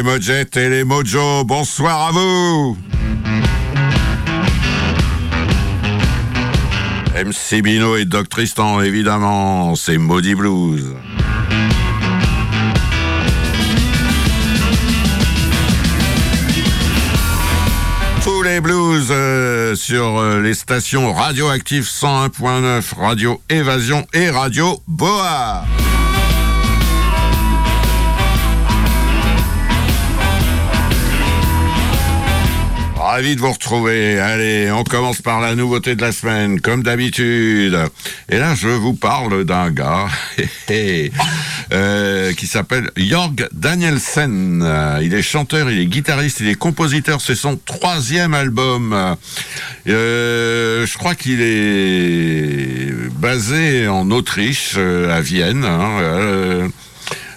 les Mojettes et les Mojo, bonsoir à vous MC Bino et Doc Tristan, évidemment, c'est Maudit Blues. Tous les blues euh, sur euh, les stations radioactives 101.9, Radio Évasion et Radio Boa. Ravi de vous retrouver. Allez, on commence par la nouveauté de la semaine, comme d'habitude. Et là, je vous parle d'un gars euh, qui s'appelle Jorg Danielsen. Il est chanteur, il est guitariste, il est compositeur. C'est son troisième album. Euh, je crois qu'il est basé en Autriche, euh, à Vienne. Hein, euh,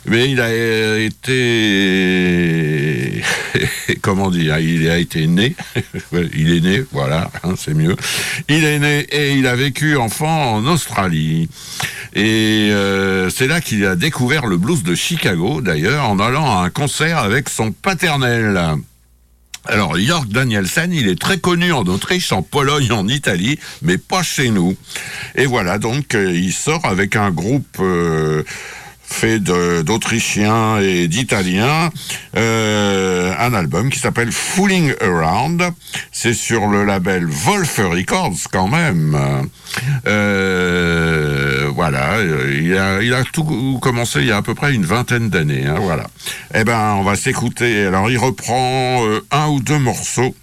mais il a été, comment dire, il a été né, il est né, voilà, hein, c'est mieux. Il est né et il a vécu enfant en Australie. Et euh, c'est là qu'il a découvert le blues de Chicago, d'ailleurs, en allant à un concert avec son paternel. Alors, Jörg Danielsen, il est très connu en Autriche, en Pologne, en Italie, mais pas chez nous. Et voilà, donc, euh, il sort avec un groupe... Euh, fait d'Autrichiens et d'Italiens, euh, un album qui s'appelle Fooling Around. C'est sur le label Wolf Records quand même. Euh, voilà, il a, a tout commencé il y a à peu près une vingtaine d'années. Hein, voilà. Eh ben, on va s'écouter. Alors, il reprend euh, un ou deux morceaux.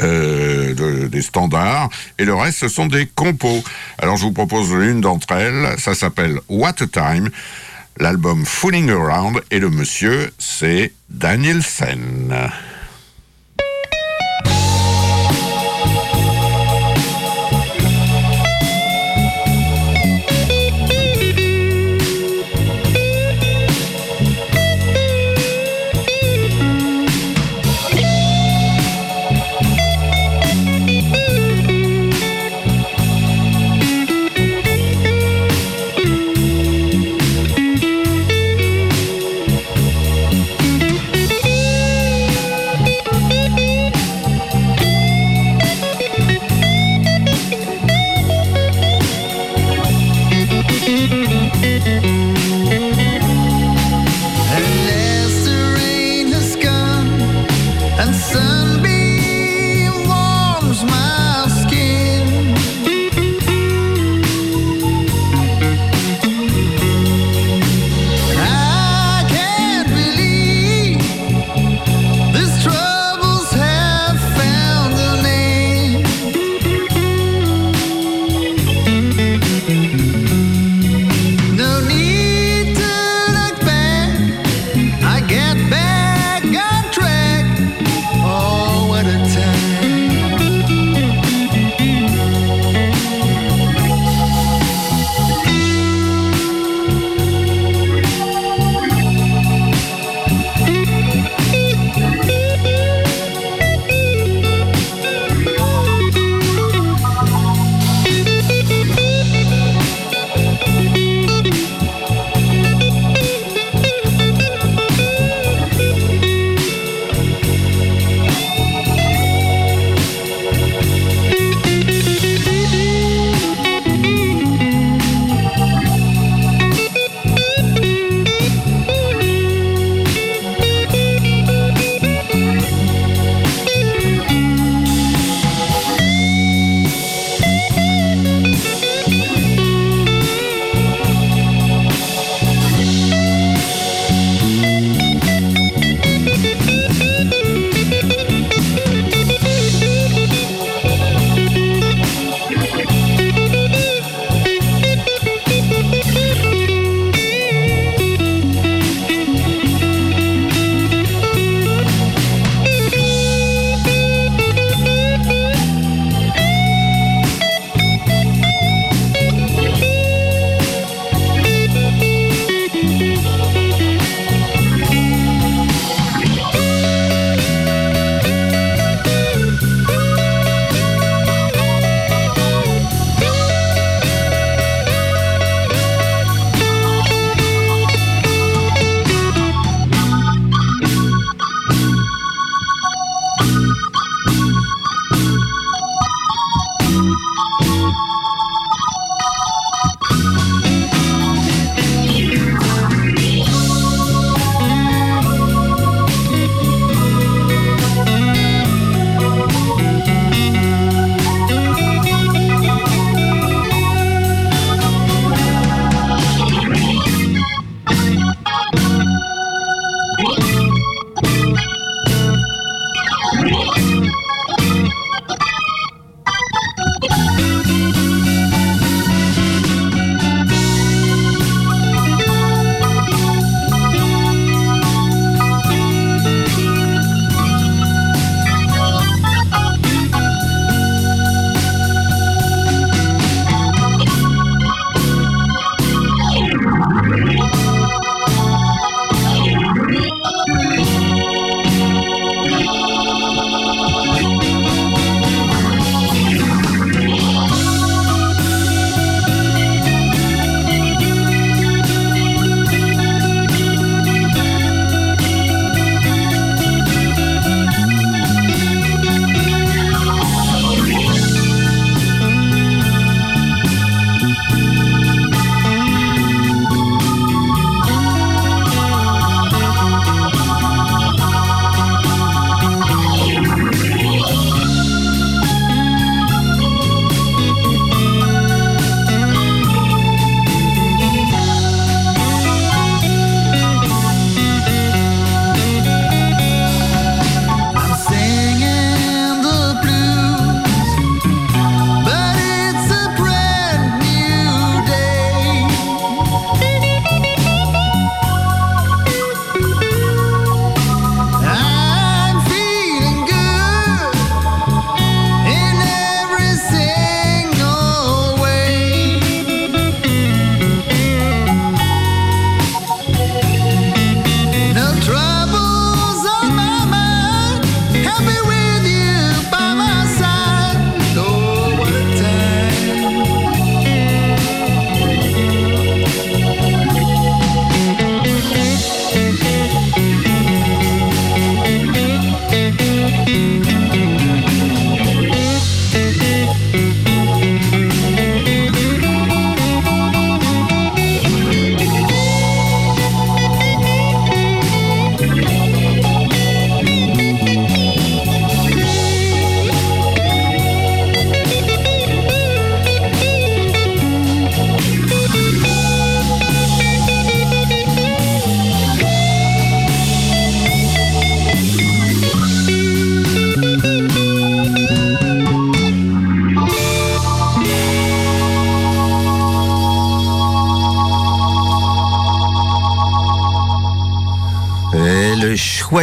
Euh, de, des standards et le reste ce sont des compos. Alors je vous propose l'une d'entre elles, ça s'appelle What a Time, l'album Fooling Around et le monsieur c'est Danielsen.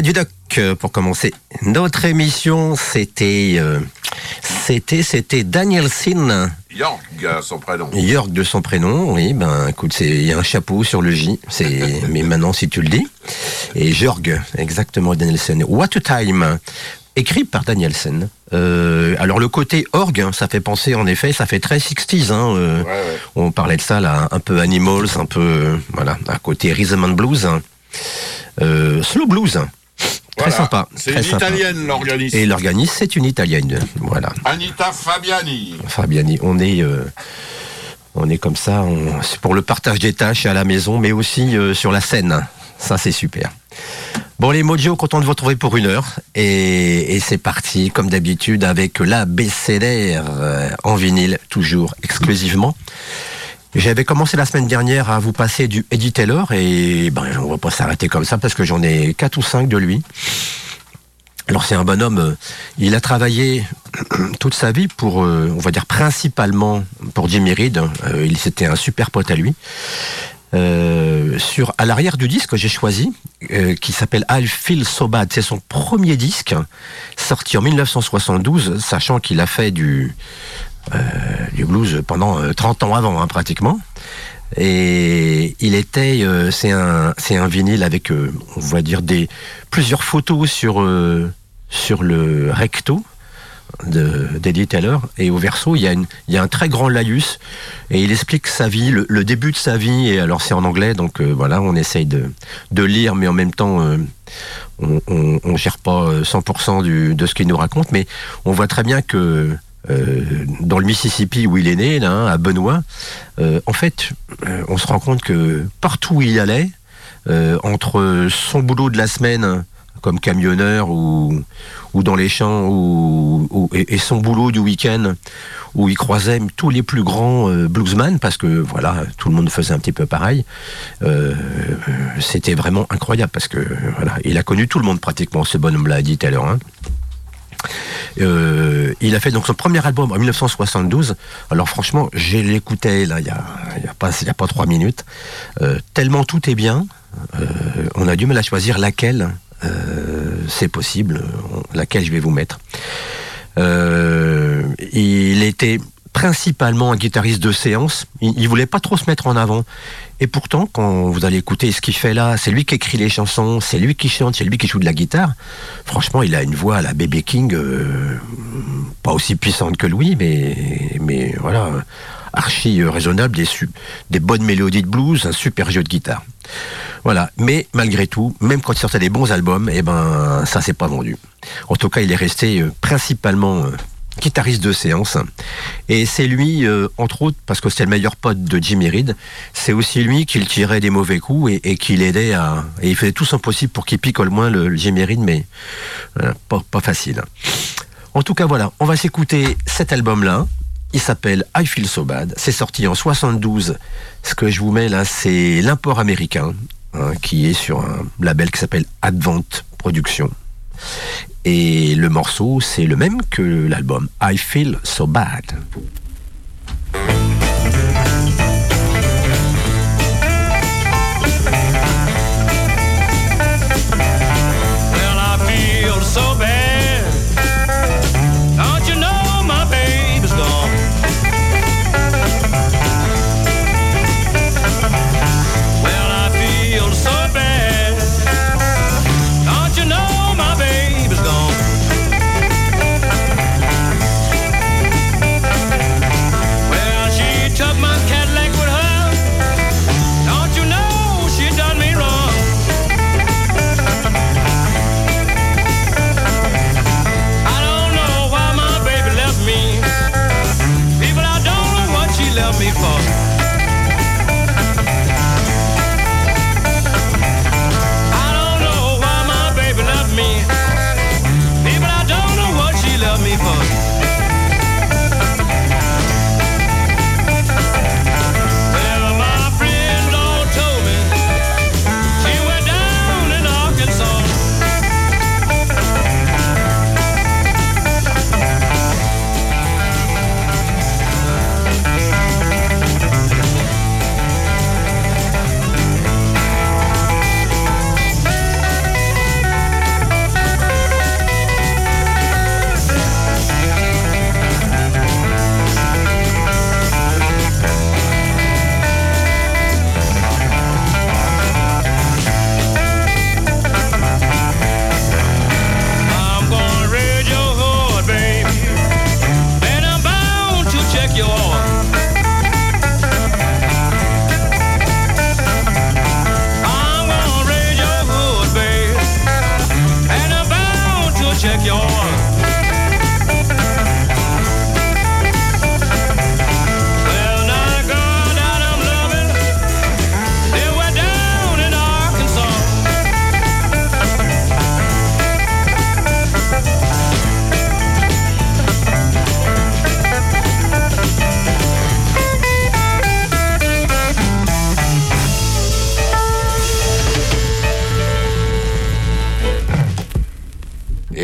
Du doc pour commencer notre émission. C'était, euh, c'était, c'était Danielson. York, son prénom. York de son prénom, oui. Ben, écoute, c'est il y a un chapeau sur le J. C'est, mais maintenant si tu le dis. Et Jorg, exactement Danielson. What a time écrit par Danielson. Euh, alors le côté orgue, hein, ça fait penser en effet, ça fait très 60s. Hein, euh, On parlait de ça là, un peu Animals, un peu euh, voilà, à côté Rhythm and Blues, hein. slow blues. Très sympa. C'est une italienne l'organiste. Et l'organiste, c'est une italienne. Voilà. Anita Fabiani. Fabiani, on est on est comme ça, c'est pour le partage des tâches à la maison, mais aussi sur la scène. Ça, c'est super. Bon, les Mojo, content de vous retrouver pour une heure. Et, c'est parti, comme d'habitude, avec la BCDR euh, en vinyle, toujours exclusivement. J'avais commencé la semaine dernière à vous passer du Eddie Taylor et ben, on va pas s'arrêter comme ça parce que j'en ai quatre ou cinq de lui. Alors c'est un bonhomme, euh, il a travaillé toute sa vie pour, euh, on va dire principalement pour Jimmy Reed. il c'était un super pote à lui. Euh, sur à l'arrière du disque j'ai choisi euh, qui s'appelle I Feel So Bad c'est son premier disque sorti en 1972 sachant qu'il a fait du euh, du blues pendant 30 ans avant hein, pratiquement et il était c'est un c'est un vinyle avec on va dire des plusieurs photos sur sur le recto d'Eddie Taylor. Et au verso, il y, a une, il y a un très grand laïus. Et il explique sa vie, le, début de sa vie. Et alors, c'est en anglais. Donc, euh, voilà, on essaye de, de, lire, mais en même temps, euh, on, on, gère pas 100% euh, du, de ce qu'il nous raconte. Mais on voit très bien que dans le Mississippi où il est né, là, à Benoît, en fait, on se rend compte que partout où il allait, entre son boulot de la semaine comme camionneur ou, dans les champs ou, et, son boulot du week-end où il croisait tous les plus grands euh, parce que voilà tout le monde faisait un petit peu pareil euh, c'était vraiment incroyable parce que il a connu tout le monde pratiquement ce bonhomme là dit à l'heure hein. Euh, il a fait donc son premier album en 1972. Alors franchement, j'ai l'écouté là il y a, y a, pas a pas trois minutes. tellement tout est bien, on a du mal à choisir laquelle euh, c'est possible, laquelle je vais vous mettre. Euh, il était principalement un guitariste de séance. Il, il, voulait pas trop se mettre en avant. Et pourtant, quand vous allez écouter ce qu'il fait là, c'est lui qui écrit les chansons, c'est lui qui chante, c'est lui qui joue de la guitare. Franchement, il a une voix à la Baby King, euh, pas aussi puissante que Louis, mais, mais voilà, archi raisonnable, des, des bonnes mélodies de blues, un super jeu de guitare. Voilà. Mais malgré tout, même quand il sortait des bons albums, eh ben, ça s'est pas vendu. En tout cas, il est resté euh, principalement euh, guitariste de séance. Et c'est lui, euh, entre autres, parce que c'était le meilleur pote de Jimmy Reed, c'est aussi lui qui tirait des mauvais coups et, qui l'aidait à... Et il faisait tout son possible pour qu'il pique au moins le, Jimmy Reed, mais pas, pas facile. En tout cas, voilà, on va s'écouter cet album-là. Il s'appelle I Feel So Bad. C'est sorti en 72. Ce que je vous mets là, c'est l'import américain, hein, qui est sur un label qui s'appelle Advent Productions. Et le morceau, c'est le même que l'album I Feel So Bad.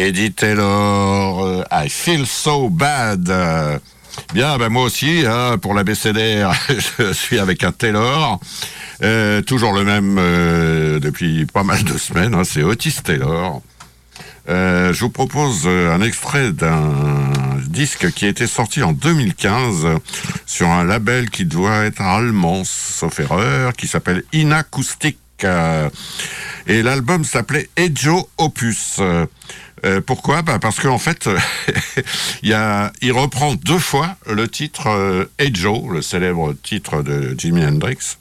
Eddie Taylor, euh, I Feel So Bad. Bien, ben moi aussi, hein, pour la BCDR, je suis avec un Taylor. Euh, toujours le même euh, depuis pas mal de semaines, hein, c'est Otis Taylor. Je vous propose un extrait d'un disque qui a été sorti en 2015 sur un label qui doit être allemand, sauf erreur, qui s'appelle Inacoustic. Et l'album s'appelait Ejo Opus. Euh, pourquoi? Bah Parce qu'en fait, il, reprend deux fois le titre euh, Joe, le célèbre titre de Jimi Hendrix.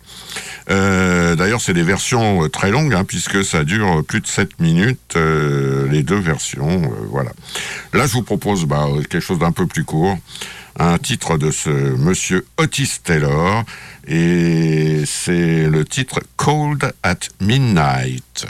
Euh, D'ailleurs, c'est des versions euh, très longues, hein, puisque ça dure plus de 7 minutes, les deux versions. voilà. Là, je vous propose bah, quelque chose d'un peu plus court. Un titre de ce monsieur Otis Taylor, et c'est le titre Cold at Midnight.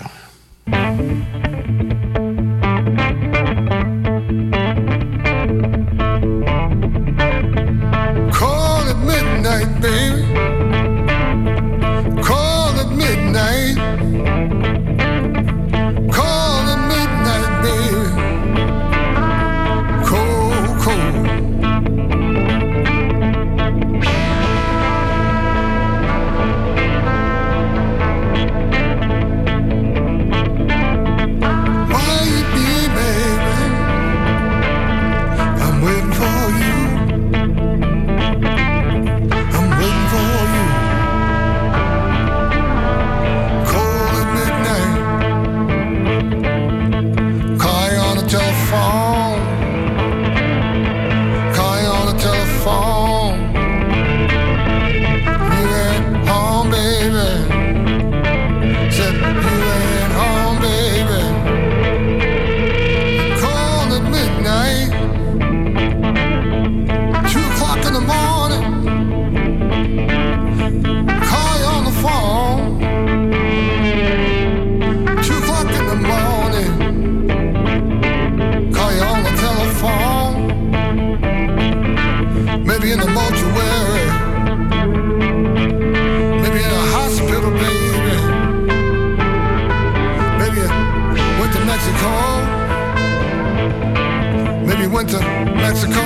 To Mexico.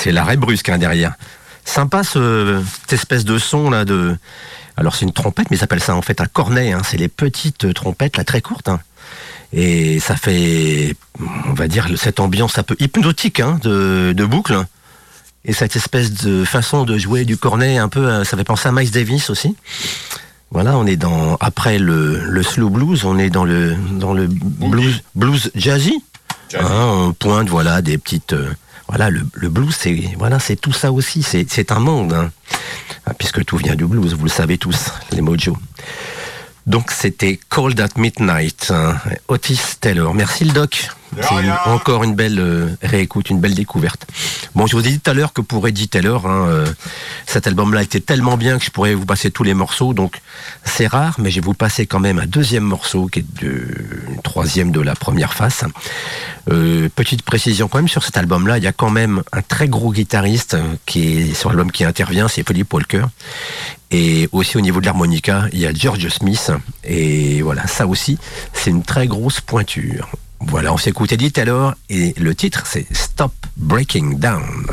C'est l'arrêt brusque hein, derrière. Sympa ce, cette espèce de son là de. Alors c'est une trompette, mais ils appellent ça en fait un cornet. Hein. C'est les petites trompettes là très courtes. Hein. Et ça fait, on va dire, cette ambiance un peu hypnotique hein, de, de boucle. Et cette espèce de façon de jouer du cornet un peu, euh, ça fait penser à Miles Davis aussi. Voilà, on est dans après le, le slow blues, on est dans le dans le blues blues jazzy. Jazzy. Hein, on pointe voilà des petites euh, voilà le, blues c'est voilà c'est tout ça aussi c'est c'est un monde hein. Ah, puisque tout vient du blues vous le savez tous les mojos. Donc c'était Cold at Midnight, hein, Otis Taylor. Merci le doc. C'est une- encore une belle euh, réécoute, une belle découverte. Bon, je vous ai dit tout à l'heure que pour Eddie Taylor, hein, euh, cet album-là était tellement bien que je pourrais vous passer tous les morceaux. Donc c'est rare, mais je vais vous passer quand même un deuxième morceau qui est de, le troisième de la première face. Euh, petite précision quand même sur cet album-là, il y a quand même un très gros guitariste qui est sur l'album qui intervient, c'est Philippe Walker. Et aussi au niveau de l'harmonica, il y a George Smith. Et voilà, ça aussi, c'est une très grosse pointure. Voilà, on s'écoute Eddie Taylor et le titre c'est Stop Breaking Down.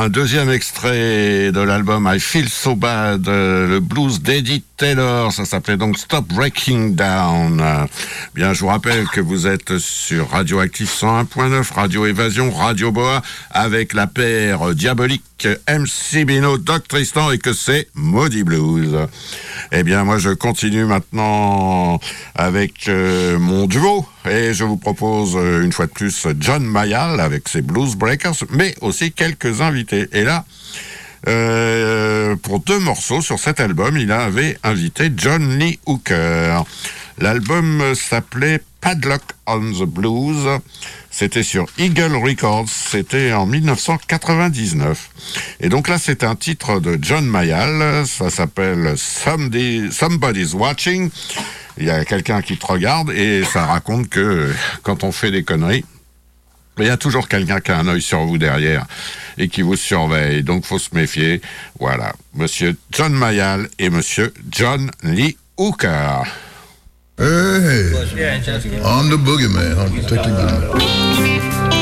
Un deuxième extrait de l'album I Feel So Bad, le blues d'Eddie Taylor. Ça s'appelait donc Stop Breaking Down. Bien, je vous rappelle que vous êtes sur Radioactif 101.9, Radio Évasion, Radio Boa, avec la paire diabolique MC Bino, Doc Tristan et que c'est Maudit Blues. Eh bien, moi, je continue maintenant avec euh, mon duo et je vous propose euh, une fois de plus John Mayall avec ses Blues Breakers, mais aussi quelques invités. Et là, euh, pour deux morceaux sur cet album, il avait invité John Lee Hooker. L'album s'appelait Padlock on the Blues. C'était sur Eagle Records. C'était en 1999. Et donc là, c'est un titre de John Mayall. Ça s'appelle Somebody, Somebody's Watching. Il y a quelqu'un qui te regarde et ça raconte que quand on fait des conneries, il y a toujours quelqu'un qui a un œil sur vous derrière et qui vous surveille. Donc, faut se méfier. Voilà. Monsieur John Mayall et monsieur John Lee Hooker. Hey, I'm the boogeyman. I'll take you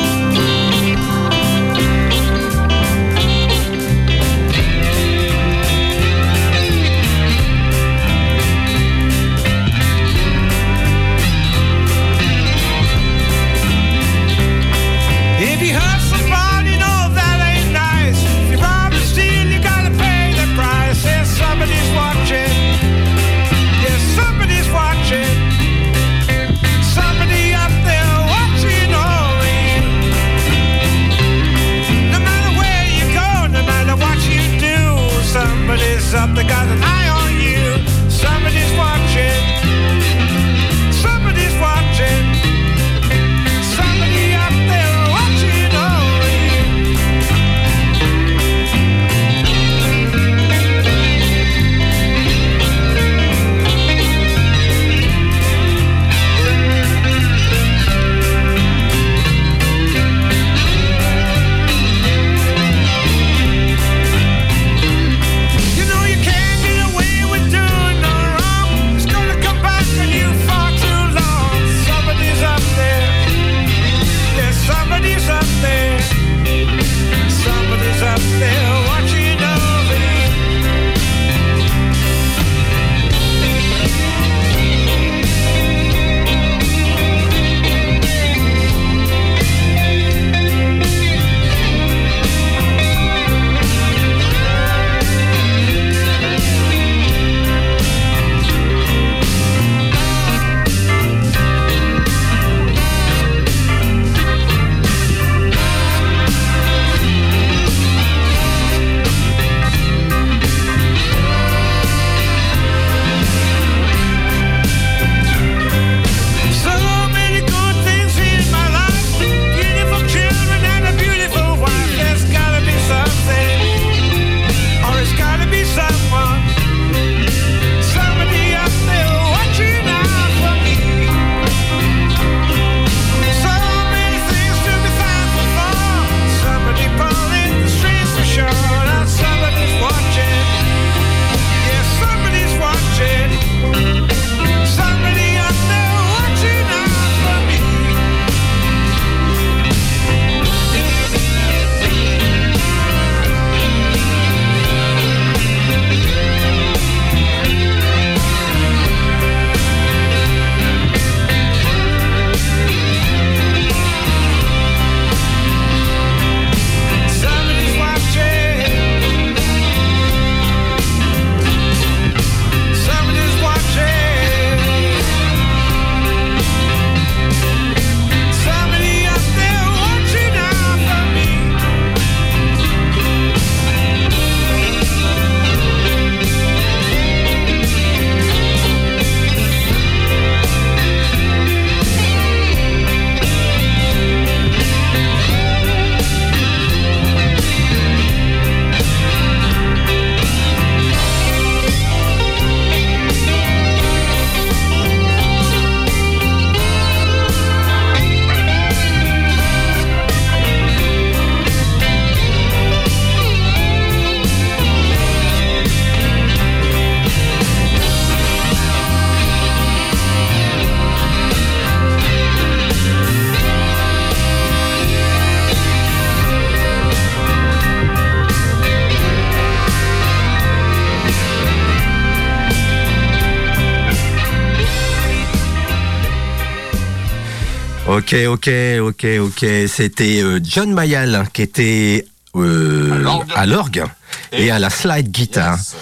Ok, ok, ok, ok. C'était euh, John Mayall qui était euh, À l'orgue. et, Et- à la slide guitar. Yes.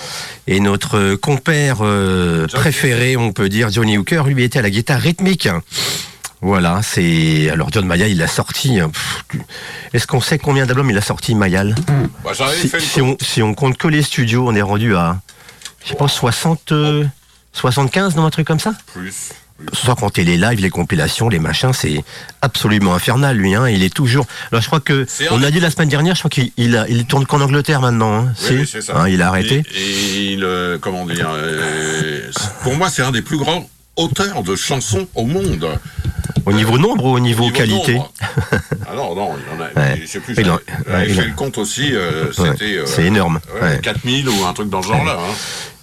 Et notre compère euh, Johnny préféré, on peut dire, Johnny Hooker, lui était à la guitare rythmique. Voilà, c'est. Alors John Mayall, il a sorti. hein, Est-ce qu'on sait combien d'albums il a sorti, Mayall? Bah, si, on, si on compte que les studios, on est rendu à. Je pense 60. euh, 75, non, un truc comme ça? Plus. Sans compter les lives, les compilations, les machins, c'est absolument infernal lui. Hein. Il est toujours. Alors je crois que on a dit la semaine dernière, je crois qu'il il, tourne qu'en Angleterre maintenant. Hein. Oui, oui, ça. Hein, il a arrêté. Et, et il, euh, comment dire, euh, pour moi, c'est un des plus grands auteurs de chansons au monde. Au niveau nombre ou au niveau, Niveau qualité nombre. Ah non, non, il y en a. Ouais. Je sais plus. Il j'avais en- j'avais ouais, il fait en- le compte aussi. euh, C'était. euh, c'est énorme. ouais, Ouais. 4000 ou un truc dans ce genre-là. hein.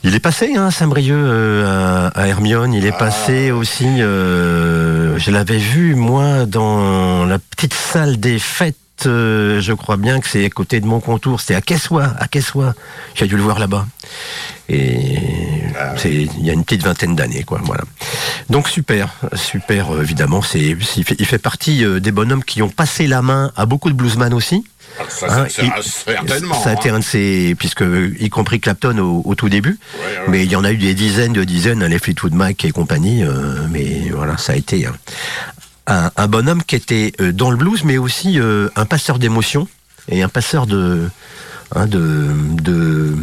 Il est passé, hein, Saint-Brieuc euh, à, Hermione. Il est Ah. passé aussi. je l'avais vu moi dans la petite salle des fêtes. Euh, je crois bien que c'est à côté de mon contour. C'était à Quessois, à Quessois. J'ai dû le voir là-bas. Et Ah c'est il y a une petite vingtaine d'années, quoi. Voilà. Donc super, super. euh, évidemment, c'est il fait, il fait partie euh, des bonhommes qui ont passé la main à beaucoup de bluesman aussi. Ah, Ça, Hein, c'est- il- c'est- certainement. Ça a été hein. un de ses, puisque y compris Clapton au, au tout début. Ouais, ouais. Mais il y en a eu des dizaines de dizaines, les Fleetwood Mac et compagnie. euh, mais voilà, ça a été un, un- bonhomme qui était euh, dans le blues, mais aussi euh, un passeur d'émotions et un passeur de, hein, de, de,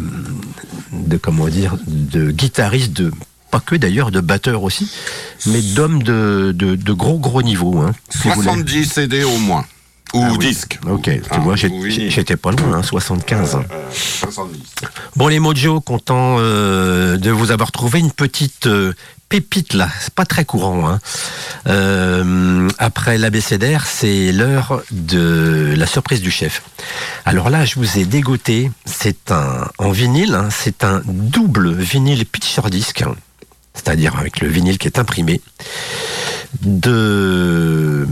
de comment dire, de guitariste, de pas que d'ailleurs, de batteur aussi, mais d'hommes de, de, gros gros niveau. Hein, si vous voulez. 70 CD au moins. Ou Ah oui. disques. Ok, tu Ah, vois, oui. j'étais pas loin, hein, 75. hein. Euh, 70. Bon les Mojo, content euh, de vous avoir trouvé une petite euh, pépite là. C'est pas très courant. Hein. Euh, après l'abécédaire, c'est l'heure de la surprise du chef. Alors là, je vous ai dégoté. C'est un en vinyle. hein, c'est un double vinyle picture disc, hein, c'est-à-dire avec le vinyle qui est imprimé d'un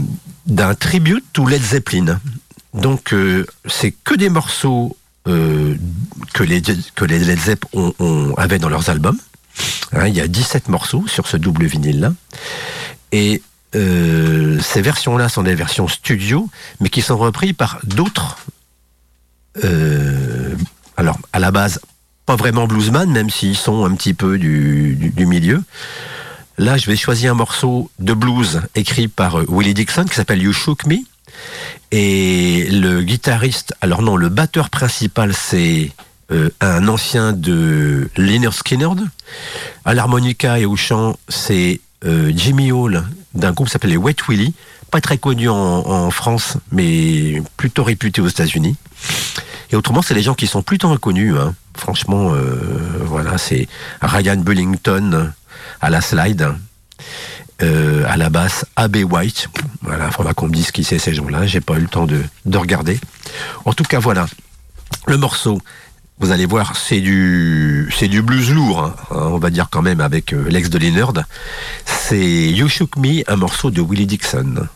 tribute to Led Zeppelin. Donc euh, c'est que des morceaux euh, que les que les Led Zepp avaient dans leurs albums. Hein, il y a 17 morceaux sur ce double vinyle là. Et euh, ces versions-là sont des versions studio, mais qui sont reprises par d'autres. alors, à la base, pas vraiment bluesman, même s'ils sont un petit peu du- du milieu. Là, je vais choisir un morceau de blues écrit par euh, Willie Dixon qui s'appelle You Shook Me. Et le guitariste, alors non, le batteur principal, c'est euh, un ancien de Lynyrd Skynyrd. À l'harmonica et au chant, c'est euh, Jimmy Hall d'un groupe qui s'appelle les Wet Willie. Pas très connu en, France, mais plutôt réputé aux États-Unis. Et autrement, c'est les gens qui sont plutôt inconnus. hein. Franchement, voilà, c'est Ryan Bullington à la slide, euh, à la basse, A.B. White. Voilà, il faudra qu'on me dise qui c'est ces gens-là. J'ai pas eu le temps de, de regarder. En tout cas, voilà. Le morceau, vous allez voir, c'est du, c'est du blues lourd, hein, on va dire quand même avec euh, l'ex de Leonard. C'est You Shook Me, un morceau de Willie Dixon.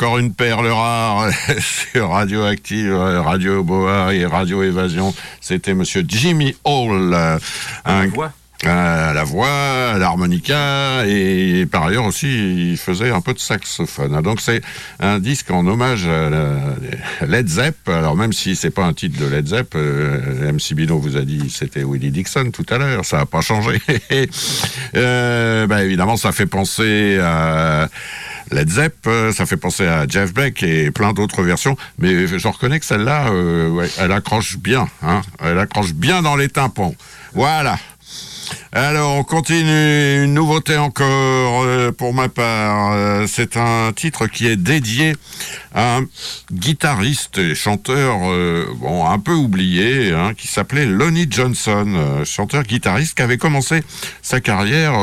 Encore une perle rare sur Radioactive, Radio Boa et Radio Évasion. C'était monsieur Jimmy Hall. Un, voix. la voix, l'harmonica et par ailleurs aussi il faisait un peu de saxophone. Ah, Donc c'est un disque en hommage à la- Led Zepp. Alors même si c'est pas un titre de Led Zepp, euh, MC Bino vous a dit c'était Willie Dixon tout à l'heure, ça a pas changé. euh, bah, évidemment ça fait penser à Led Zepp, euh, ça fait penser à Jeff Beck et plein d'autres versions, mais je reconnais que celle-là, euh, ouais, elle accroche bien, hein, elle accroche bien dans les tympans. Voilà. Alors, on continue. Une nouveauté encore euh, pour ma part. Euh, c'est un titre qui est dédié à un guitariste et chanteur euh, un peu oublié, hein, qui s'appelait Lonnie Johnson, chanteur-guitariste qui avait commencé sa carrière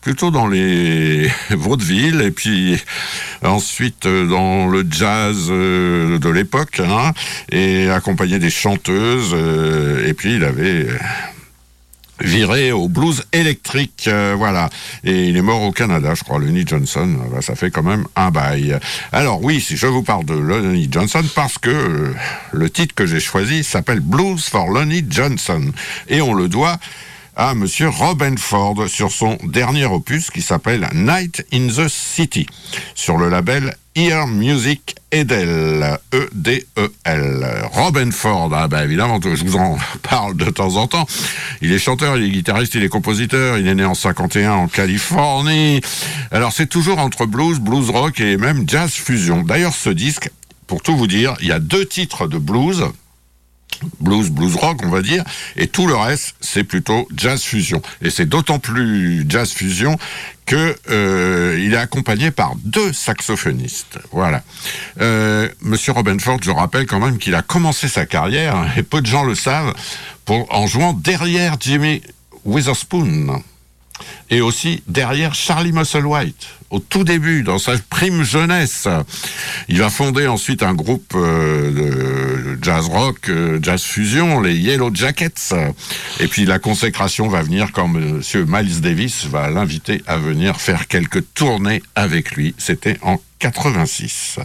plutôt dans les vaudevilles et puis ensuite dans le jazz de l'époque hein, et accompagné des chanteuses et puis il avait viré au blues électrique, euh, voilà. Et il est mort au Canada, je crois, Lonnie Johnson. Bah, ça fait quand même un bail. Alors oui, si je vous parle de Lonnie Johnson, parce que euh, le titre que j'ai choisi s'appelle Blues for Lonnie Johnson, et on le doit à Monsieur Robin Ford sur son dernier opus qui s'appelle Night in the City sur le label Ear Music Edel, E-D-E-L. Robin Ford, ah bah évidemment, je vous en parle de temps en temps. Il est chanteur, il est guitariste, il est compositeur, il est né en 51 en Californie. Alors c'est toujours entre blues, blues rock et même jazz fusion. D'ailleurs ce disque, pour tout vous dire, il y a deux titres de blues, blues, blues rock, on va dire, et tout le reste, c'est plutôt jazz fusion. Et c'est d'autant plus jazz fusion que euh, il est accompagné par deux saxophonistes. Voilà. Euh, Monsieur Robin Ford, je rappelle quand même qu'il a commencé sa carrière, et peu de gens le savent, pour, en jouant derrière Jimmy Witherspoon et aussi derrière Charlie Musselwhite, au tout début, dans sa prime jeunesse. Il va fonder ensuite un groupe euh, de jazz rock, euh, jazz fusion, les Yellow Jackets. Et puis la consécration va venir quand Monsieur Miles Davis va l'inviter à venir faire quelques tournées avec lui. C'était en 86.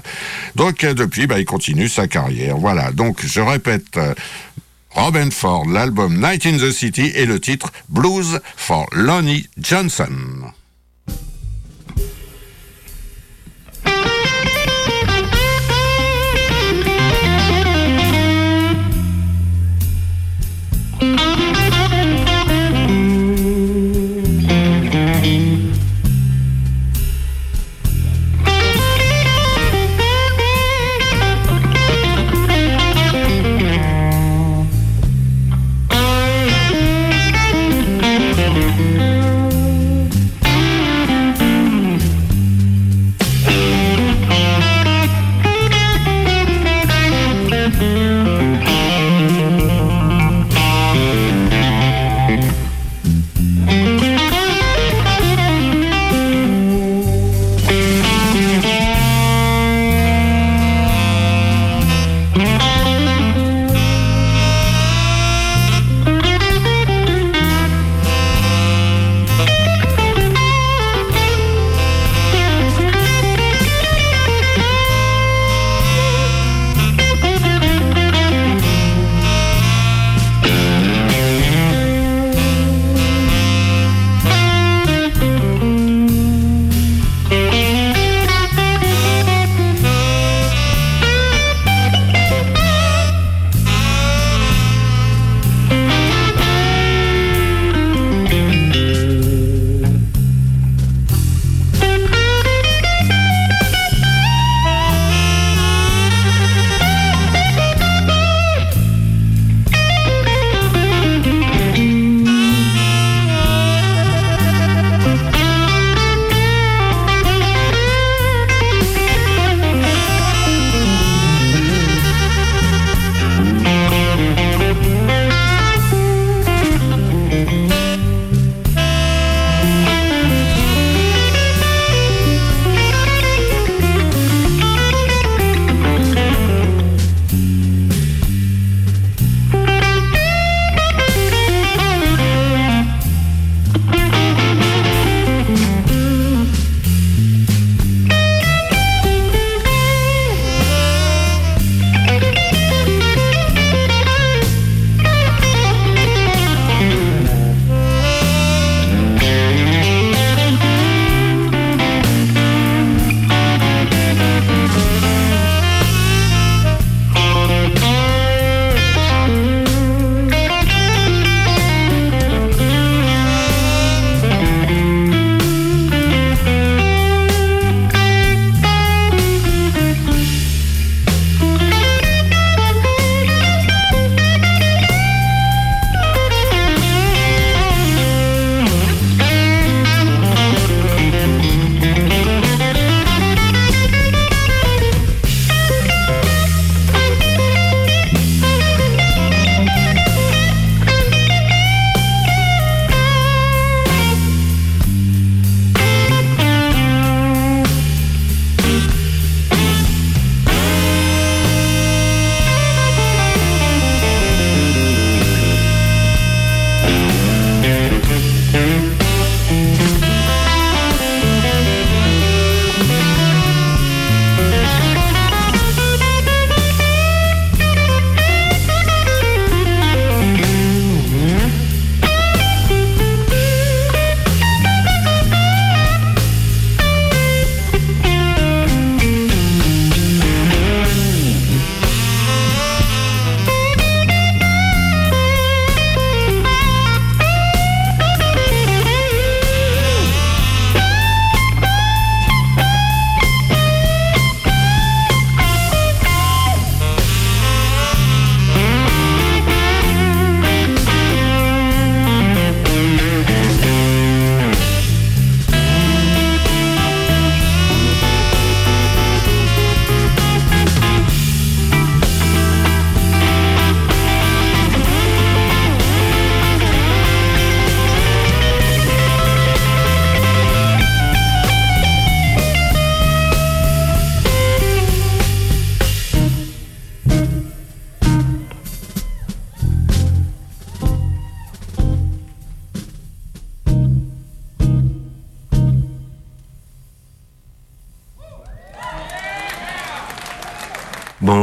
Donc euh, depuis, bah, il continue sa carrière. Voilà. Donc je répète. Robin Ford, l'album Night in the City et le titre Blues for Lonnie Johnson.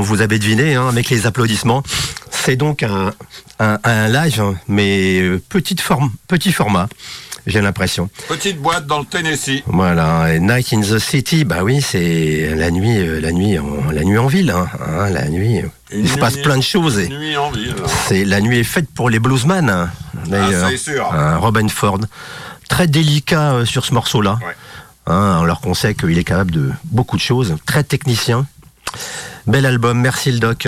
Vous avez deviné, hein, avec les applaudissements. C'est donc un, un, un live, mais euh, petite forme, petit format, j'ai l'impression. Petite boîte dans le Tennessee. Voilà, et Night in the City, bah oui, c'est la nuit, euh, la nuit, en, la nuit en ville, hein, hein, la nuit. euh, Une il se passe plein de choses. Et nuit en ville. c'est la nuit est faite pour les bluesman, d'ailleurs. Ah, sûr. Robin Ford, très délicat sur ce morceau-là. Ouais. Hein, alors qu'on sait qu'il est capable de beaucoup de choses, très technicien. Bel album, merci le doc.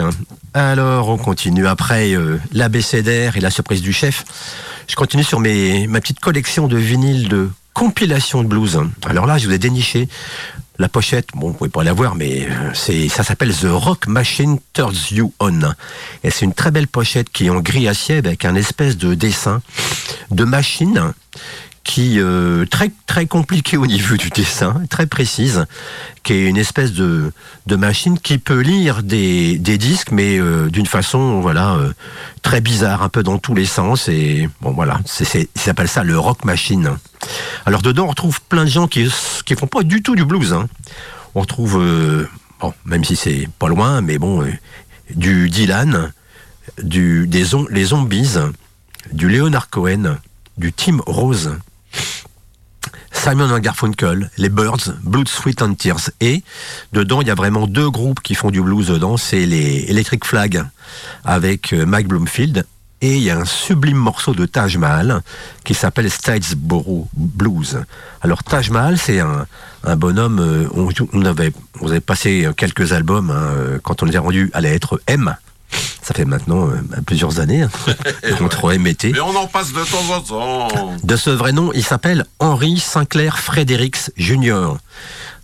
Alors, on continue après euh, l'ABCDR et la surprise du chef. Je continue sur mes, ma petite collection de vinyles de compilation de blues. Alors là, je vous ai déniché la pochette. Bon, vous pouvez pas la voir, mais euh, ça s'appelle The Rock Machine Turns You On. Et c'est une très belle pochette qui est en gris acier avec un espèce de dessin de machine qui euh, très très compliqué au niveau du dessin, très précise, qui est une espèce de, de machine qui peut lire des, des disques, mais euh, d'une façon voilà euh, très bizarre, un peu dans tous les sens. Et bon voilà, c'est c'est- ça le rock machine. Alors dedans on retrouve plein de gens qui qui font pas du tout du blues. hein. On retrouve euh, bon même si c'est pas loin, mais bon euh, du Dylan, du des les zombies, du Leonard Cohen, du Tim Rose. Simon Garfunkel, les Birds, Blood, Sweat and Tears. Et dedans, il y a vraiment deux groupes qui font du blues dedans. C'est les Electric Flag avec euh, Mike Bloomfield. Et il y a un sublime morceau de Taj Mahal qui s'appelle Statesboro Blues. Alors Taj Mahal, c'est un, bonhomme. euh, On, avait, passé quelques albums hein, euh, quand on les a rendus à la lettre M. Ça fait maintenant euh, plusieurs années hein, et T. Mais on en passe de temps en temps. De ce vrai nom, il s'appelle Henry Sinclair Fredericks Jr.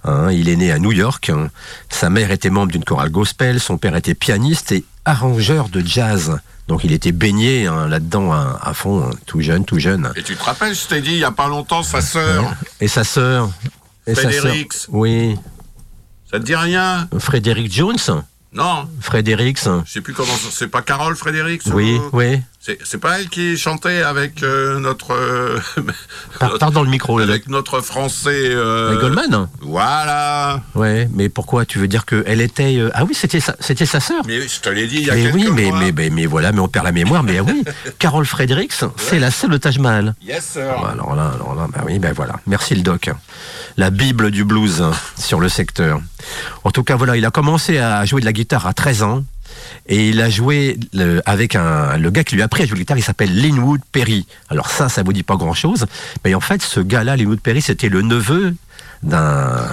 Hein, il est né à New York. hein. Sa mère était membre d'une chorale gospel, son père était pianiste et arrangeur de jazz. Donc il était baigné hein, là-dedans à, à fond, tout jeune, tout jeune. Et tu te rappelles, je t'ai dit il y a pas longtemps, sa sœur. Et sa sœur et sa sœur- Fredericks. Oui, Ça te dit rien? Frédéric Jones. Non. Fredericks. Je sais plus comment. C'est pas Carole Frédéric Oui, oui. C'est pas elle qui chantait avec euh, notre. euh, Parle dans le micro, avec notre français. euh, Goldman Voilà. Ouais, mais pourquoi Tu veux dire qu'elle était... euh, Ah oui, c'était sa, c'était sa sœur Mais je te l'ai dit il y a Mais quelques oui, mais, mois. mais, mais, mais voilà, mais on perd la mémoire, mais ah oui, Carole Fredericks, c'est la seule de Taj Mahal. Yes, sir. Bah, Alors là, alors là, bah oui, ben voilà. Merci le doc. La Bible du blues hein, sur le secteur. En tout cas, voilà, il a commencé à jouer de la guitare à 13 ans. Et il a joué le- avec un, le gars qui lui a appris à jouer la guitare, il s'appelle Linwood Perry. Alors ça, ça vous dit pas grand chose. Mais en fait, ce gars-là, Linwood Perry, c'était le neveu d'un,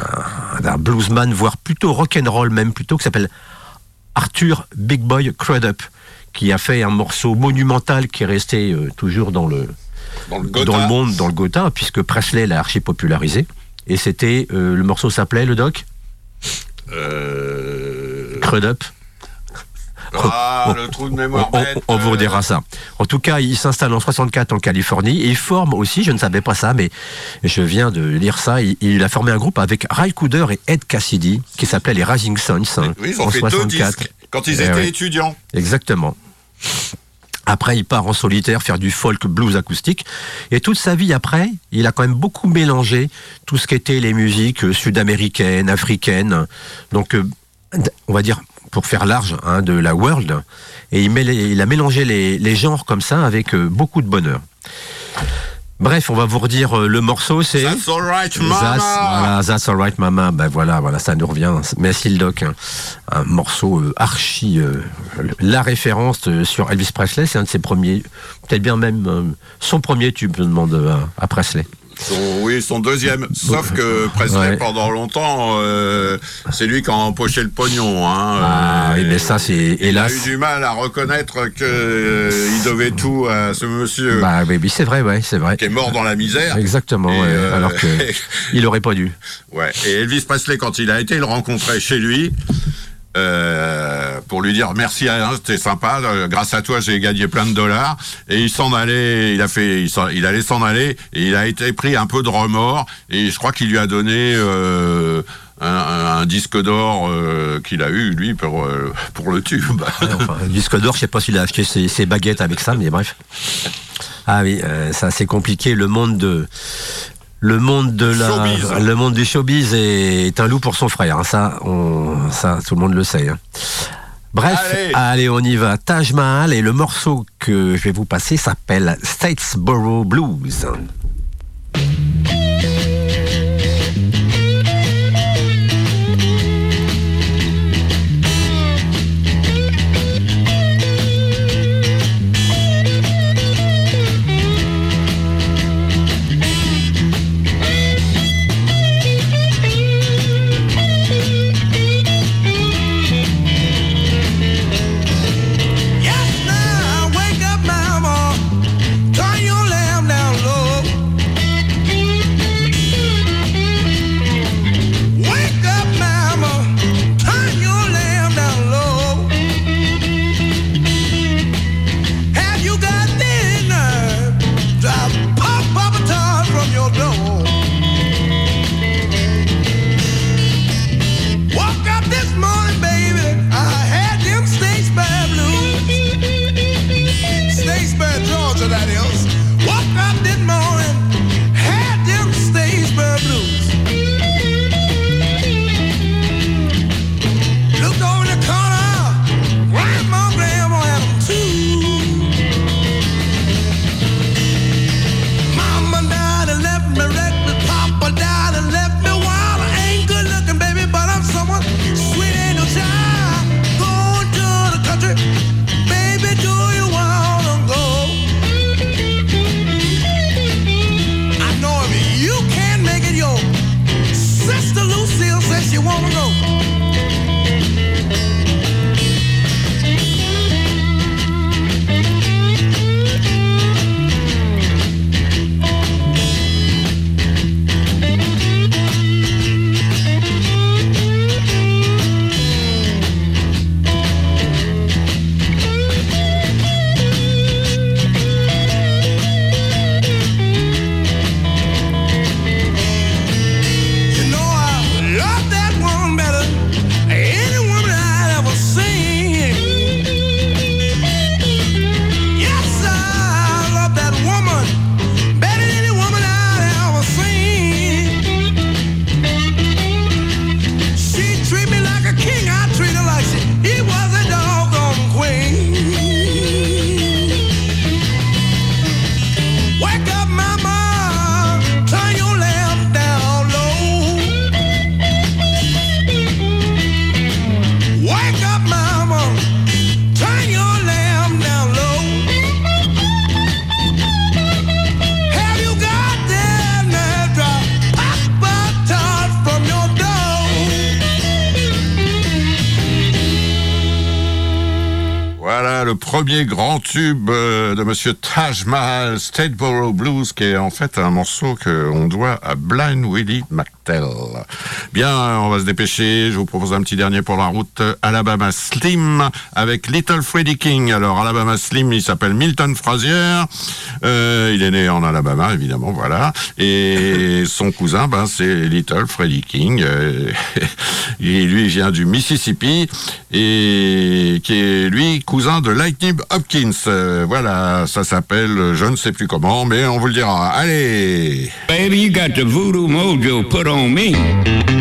bluesman, voire plutôt rock'n'roll même, plutôt, qui s'appelle Arthur Big Boy Crudup, qui a fait un morceau monumental qui est resté euh, toujours dans le, Dans le Gotha. dans le monde, dans le Gotha, puisque Presley l'a archi popularisé. Et c'était, euh, le morceau s'appelait, le doc? Euh... Crudup. Ah, le trou de On, mémoire on- bête. on vous redira ça. En tout cas, il s'installe en 64 en Californie et il forme aussi, je ne savais pas ça, mais je viens de lire ça, il, il a formé un groupe avec Ray Cooder et Ed Cassidy qui s'appelait les Rising Sons hein, Oui, ils ont en fait deux 64. disques quand ils Eh étaient ouais. étudiants. Exactement. Après, il part en solitaire faire du folk blues acoustique. Et toute sa vie après, il a quand même beaucoup mélangé tout ce qu'étaient les musiques sud-américaines, africaines. Donc, euh, on va dire, pour faire large, hein, de la world. Et il, mêlait- il a mélangé les, les genres comme ça avec euh, beaucoup de bonheur. Bref, on va vous redire euh, le morceau, c'est... That's alright, mama. That's, voilà, That's Alright Mama, ben voilà, voilà, ça nous revient. Merci le doc, hein. un morceau euh, archi, euh, la référence euh, sur Elvis Presley, c'est un de ses premiers, peut-être bien même euh, son premier tube, je demande euh, à Presley. Son- oui, son deuxième. Sauf que Presley, Ouais. pendant longtemps, euh, c'est lui qui a empoché le pognon. Hein, Ah Euh, mais ça c'est Il a eu du mal à reconnaître que euh, il devait tout à ce monsieur Bah oui, c'est vrai, ouais, c'est vrai. qui est mort dans la misère. Exactement, Et, ouais, euh, alors que il aurait pas dû. Ouais. Et Elvis Presley, quand il a été le rencontrer chez lui, euh, pour lui dire merci, hein, c'était sympa. euh, grâce à toi, j'ai gagné plein de dollars. Et il s'en allait. Il a fait. Il, allait s'en aller. Et il a été pris un peu de remords. Et je crois qu'il lui a donné. euh, un, un- un disque d'or qu'il a eu lui pour pour le tube. Le disque d'or, je sais pas s'il a acheté ses, baguettes avec ça, mais bref. Ah oui, ça c'est compliqué. Le monde de Le monde de la, Showbiz. le monde du showbiz est, est un loup pour son frère. hein. Ça, on, ça, tout le monde le sait. hein. Bref, Allez. allez. on y va. Taj Mahal et le morceau que je vais vous passer s'appelle Statesboro Blues. Tube euh, de Monsieur Taj Mahal, Stateboro Blues, qui est en fait un morceau qu'on doit à Blind Willie McTell. Bien, on va se dépêcher. Je vous propose un petit dernier pour la route. Alabama Slim avec Little Freddie King. Alors Alabama Slim, il s'appelle Milton Frazier. Euh, il est né en Alabama, évidemment, voilà. Et son cousin, ben, c'est Little Freddie King. Euh, et lui, il vient du Mississippi et qui est lui cousin de Lightning Hopkins. Euh, voilà, ça s'appelle, je ne sais plus comment, mais on vous le dira. Allez. Baby, you got the voodoo mojo put on me.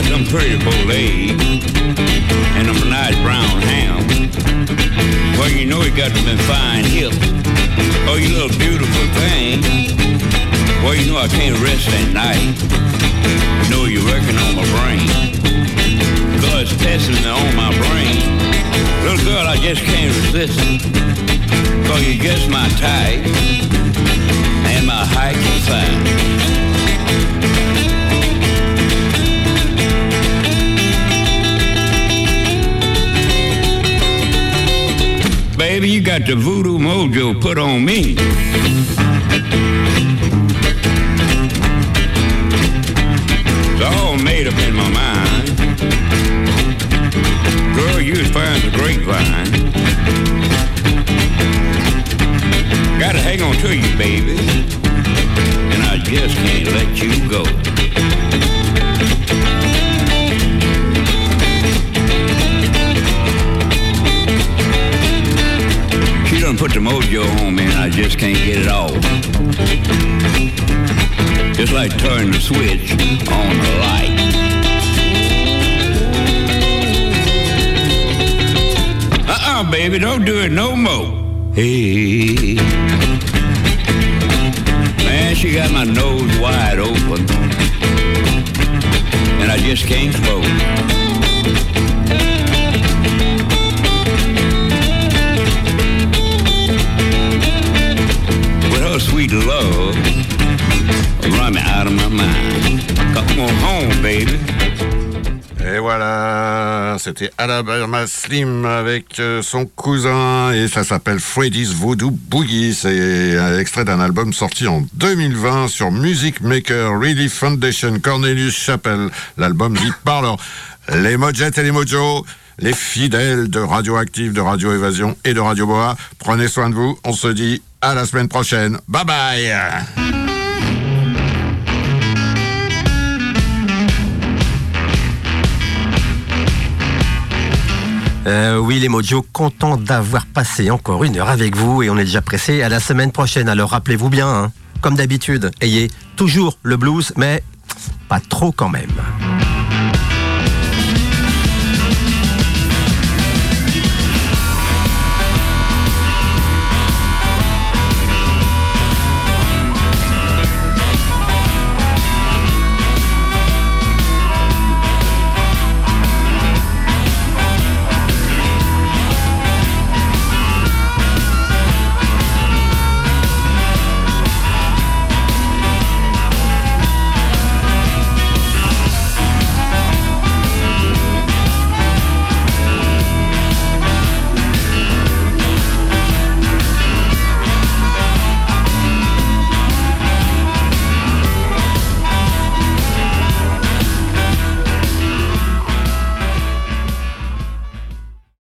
Got them pretty bow legs and them nice brown ham. Well, you know you got them fine hips. Oh, you little beautiful thing. Well, you know I can't rest at night. You know you're working on my brain. God's testing me on my brain. Little girl, I just can't resist it. Cause you guess my type and my height is fine. Baby, you got the voodoo mojo put on me. It's all made up in my mind. Girl, you as fine as a grapevine. Gotta hang on to you, baby. And I just can't let you go. Done put the mojo on me and I just can't get it off. Just like turning the switch on the light. Uh-uh, baby, don't do it no more. Hey. Man, she got my nose wide open. And I just can't close. Alabama Slim avec euh, son cousin et ça s'appelle Freddy's Voodoo Boogie. C'est un extrait d'un album sorti en 2020 sur Music Maker Relief Foundation Cornelius Chappell. L'album dit parle les Mojettes et les Mojos, les fidèles de Radioactive, de Radio Évasion et de Radio Boa. Prenez soin de vous. On se dit à la semaine prochaine. Bye bye. Euh, oui, les Mojo, content d'avoir passé encore une heure avec vous et on est déjà pressé à la semaine prochaine. Alors rappelez-vous bien, hein, comme d'habitude, ayez toujours le blues, mais pas trop quand même.